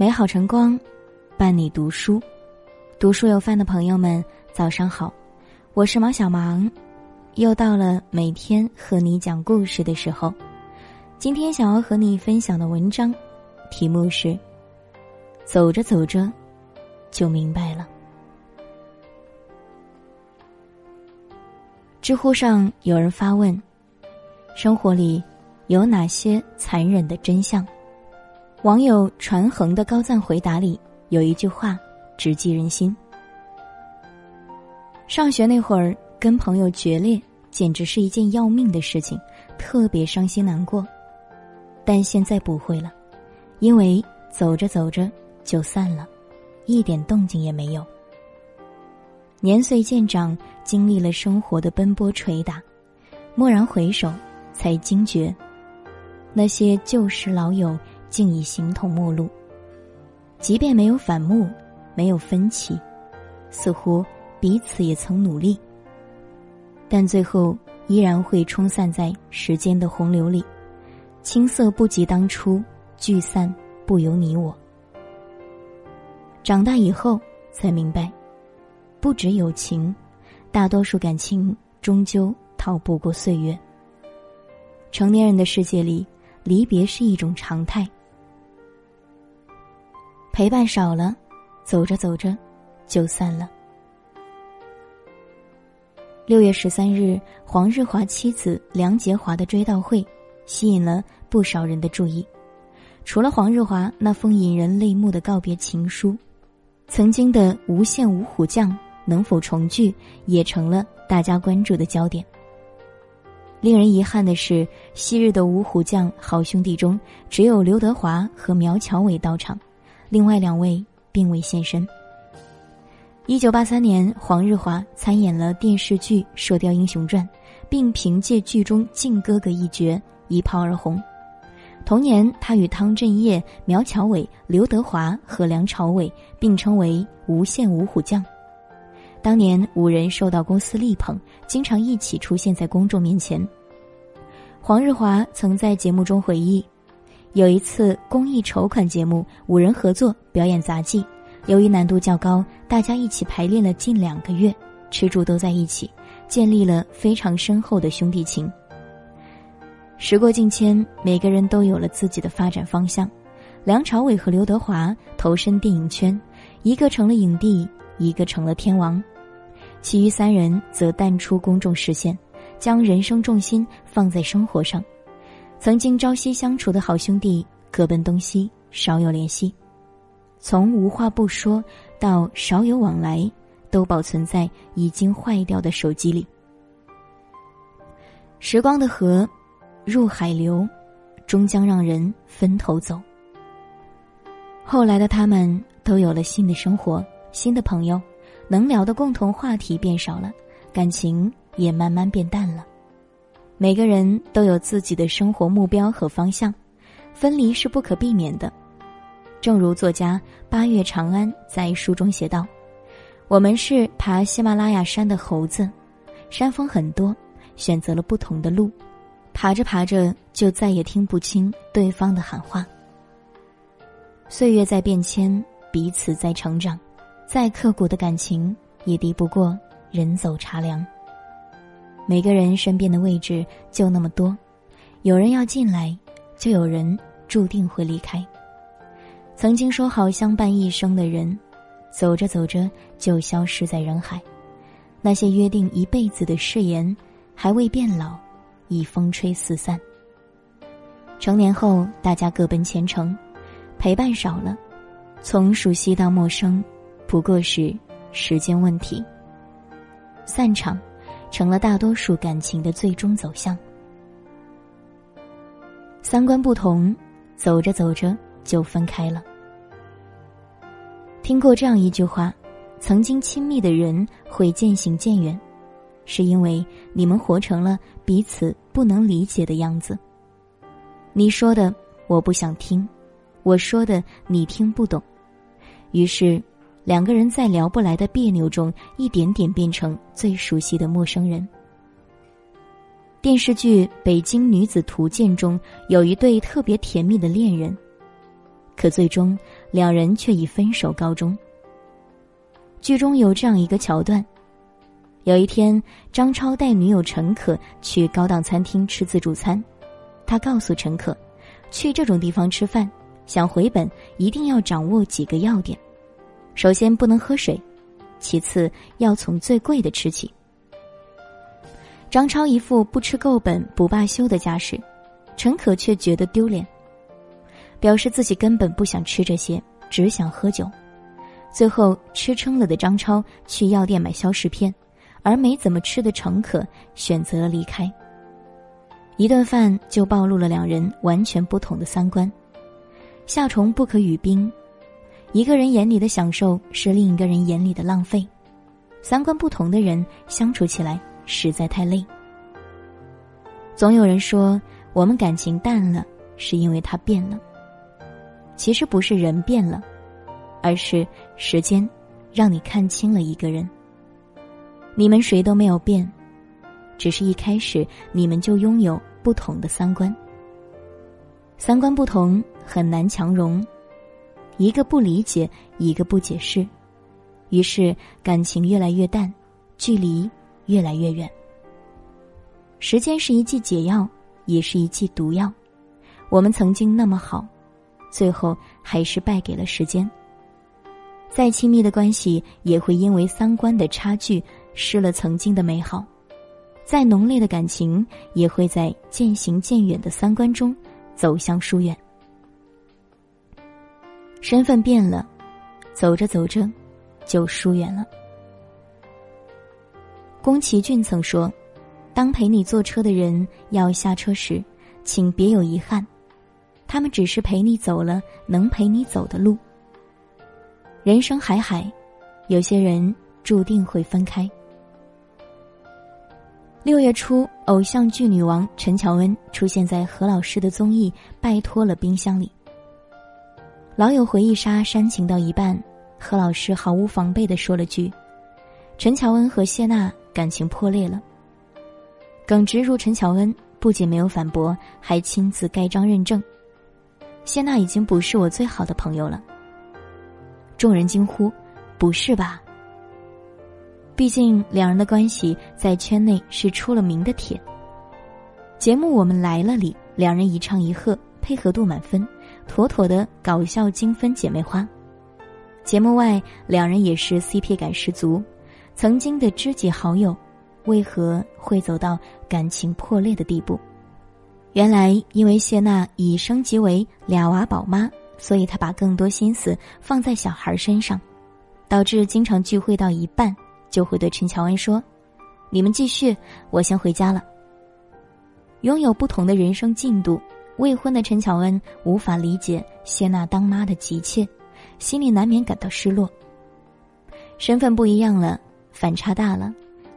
美好晨光，伴你读书。读书有饭的朋友们，早上好，我是毛小芒，又到了每天和你讲故事的时候。今天想要和你分享的文章，题目是：走着走着，就明白了。知乎上有人发问：生活里有哪些残忍的真相？网友传恒的高赞回答里有一句话直击人心：上学那会儿跟朋友决裂，简直是一件要命的事情，特别伤心难过。但现在不会了，因为走着走着就散了，一点动静也没有。年岁渐长，经历了生活的奔波捶打，蓦然回首，才惊觉，那些旧时老友。竟已形同陌路。即便没有反目，没有分歧，似乎彼此也曾努力，但最后依然会冲散在时间的洪流里，青涩不及当初，聚散不由你我。长大以后才明白，不止友情，大多数感情终究逃不过岁月。成年人的世界里，离别是一种常态。陪伴少了，走着走着，就散了。六月十三日，黄日华妻子梁洁华的追悼会，吸引了不少人的注意。除了黄日华那封引人泪目的告别情书，曾经的无限五虎将能否重聚，也成了大家关注的焦点。令人遗憾的是，昔日的五虎将好兄弟中，只有刘德华和苗侨伟到场。另外两位并未现身。一九八三年，黄日华参演了电视剧《射雕英雄传》，并凭借剧中靖哥哥一角一炮而红。同年，他与汤镇业、苗侨伟、刘德华和梁朝伟并称为“无限五虎将”。当年五人受到公司力捧，经常一起出现在公众面前。黄日华曾在节目中回忆。有一次公益筹款节目，五人合作表演杂技，由于难度较高，大家一起排练了近两个月，吃住都在一起，建立了非常深厚的兄弟情。时过境迁，每个人都有了自己的发展方向。梁朝伟和刘德华投身电影圈，一个成了影帝，一个成了天王，其余三人则淡出公众视线，将人生重心放在生活上。曾经朝夕相处的好兄弟各奔东西，少有联系。从无话不说到少有往来，都保存在已经坏掉的手机里。时光的河，入海流，终将让人分头走。后来的他们都有了新的生活，新的朋友，能聊的共同话题变少了，感情也慢慢变淡了。每个人都有自己的生活目标和方向，分离是不可避免的。正如作家八月长安在书中写道：“我们是爬喜马拉雅山的猴子，山峰很多，选择了不同的路，爬着爬着就再也听不清对方的喊话。岁月在变迁，彼此在成长，再刻骨的感情也敌不过人走茶凉。”每个人身边的位置就那么多，有人要进来，就有人注定会离开。曾经说好相伴一生的人，走着走着就消失在人海。那些约定一辈子的誓言，还未变老，已风吹四散。成年后，大家各奔前程，陪伴少了，从熟悉到陌生，不过是时间问题。散场。成了大多数感情的最终走向。三观不同，走着走着就分开了。听过这样一句话：曾经亲密的人会渐行渐远，是因为你们活成了彼此不能理解的样子。你说的我不想听，我说的你听不懂，于是。两个人在聊不来的别扭中，一点点变成最熟悉的陌生人。电视剧《北京女子图鉴》中有一对特别甜蜜的恋人，可最终两人却以分手告终。剧中有这样一个桥段：有一天，张超带女友陈可去高档餐厅吃自助餐，他告诉陈可，去这种地方吃饭，想回本一定要掌握几个要点：首先不能喝水，其次要从最贵的吃起。张超一副不吃够本不罢休的架势，陈可却觉得丢脸，表示自己根本不想吃这些，只想喝酒。最后吃撑了的张超去药店买消食片，而没怎么吃的陈可选择了离开。一顿饭就暴露了两人完全不同的三观。夏虫不可语冰，一个人眼里的享受是另一个人眼里的浪费。三观不同的人相处起来实在太累。总有人说我们感情淡了，是因为他变了。其实不是人变了。而是时间，让你看清了一个人。你们谁都没有变，只是一开始你们就拥有不同的三观。三观不同很难强融，一个不理解，一个不解释，于是感情越来越淡，距离越来越远。时间是一剂解药，也是一剂毒药。我们曾经那么好，最后还是败给了时间。再亲密的关系也会因为三观的差距失了曾经的美好，再浓烈的感情也会在渐行渐远的三观中走向疏远。身份变了，走着走着就疏远了。宫崎骏曾说：“当陪你坐车的人要下车时，请别有遗憾，他们只是陪你走了能陪你走的路。”人生海海，有些人注定会分开。六月初，偶像剧女王陈乔恩出现在何老师的综艺《拜托了冰箱》里。老友回忆杀煽情到一半，何老师毫无防备的说了句：“陈乔恩和谢娜感情破裂了。”耿直如陈乔恩，不仅没有反驳，还亲自盖章认证：“谢娜已经不是我最好的朋友了。”众人惊呼：“不是吧？”毕竟两人的关系在圈内是出了名的铁。节目《我们来了》里，两人一唱一和，配合度满分，妥妥的搞笑精分姐妹花。节目外，两人也是 CP 感十足，曾经的知己好友，为何会走到感情破裂的地步？原来，因为谢娜已升级为俩娃宝妈。所以她把更多心思放在小孩身上，导致经常聚会到一半就会对陈乔恩说：“你们继续，我先回家了。”拥有不同的人生进度，未婚的陈乔恩无法理解谢娜当妈的急切，心里难免感到失落。身份不一样了，反差大了，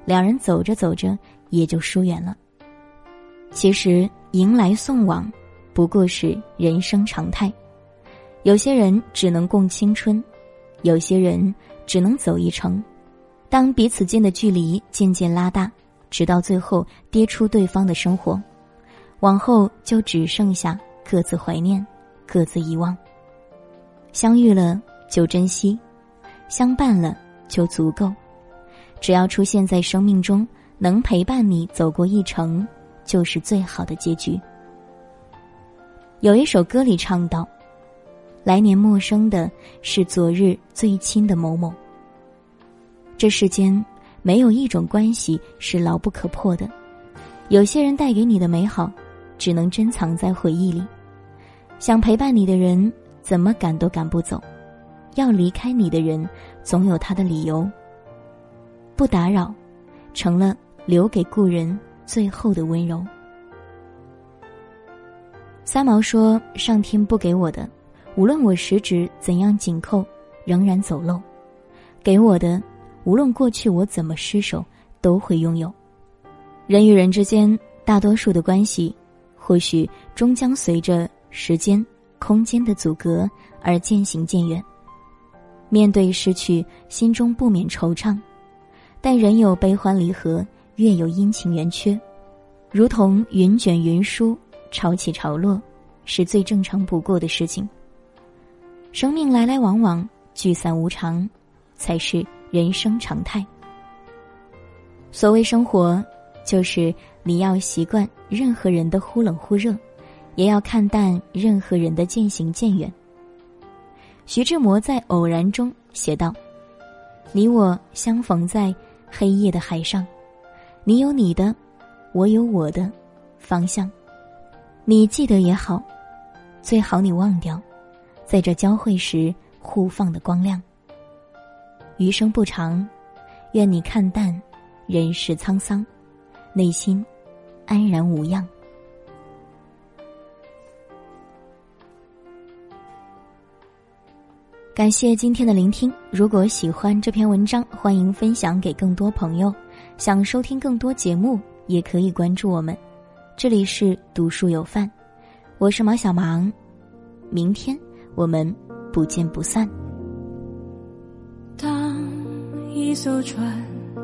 两人走着走着也就疏远了。其实迎来送往，不过是人生常态。有些人只能共青春，有些人只能走一程。当彼此间的距离渐渐拉大，直到最后跌出对方的生活，往后就只剩下各自怀念，各自遗忘。相遇了就珍惜，相伴了就足够。只要出现在生命中，能陪伴你走过一程，就是最好的结局。有一首歌里唱道。来年陌生的是昨日最亲的某某。这世间没有一种关系是牢不可破的，有些人带给你的美好，只能珍藏在回忆里。想陪伴你的人，怎么赶都赶不走；要离开你的人，总有他的理由。不打扰，成了留给故人最后的温柔。三毛说：“上天不给我的。”无论我十指怎样紧扣，仍然走漏；给我的，无论过去我怎么失手，都会拥有。人与人之间，大多数的关系，或许终将随着时间、空间的阻隔而渐行渐远。面对失去，心中不免惆怅，但人有悲欢离合，月有阴晴圆缺，如同云卷云舒，潮起潮落，是最正常不过的事情。生命来来往往，聚散无常，才是人生常态。所谓生活，就是你要习惯任何人的忽冷忽热，也要看淡任何人的渐行渐远。徐志摩在《偶然》中写道：“你我相逢在黑夜的海上，你有你的，我有我的方向。你记得也好，最好你忘掉，在这交汇时互放的光亮。余生不长，愿你看淡人世沧桑，内心安然无恙。”感谢今天的聆听。如果喜欢这篇文章，欢迎分享给更多朋友。想收听更多节目，也可以关注我们。这里是读书有范，我是毛小芒。明天我们不见不散。当一艘船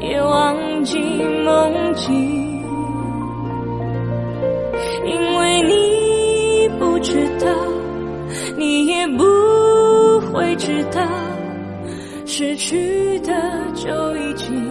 也忘记梦境，因为你不知道，你也不会知道。失去的就已经。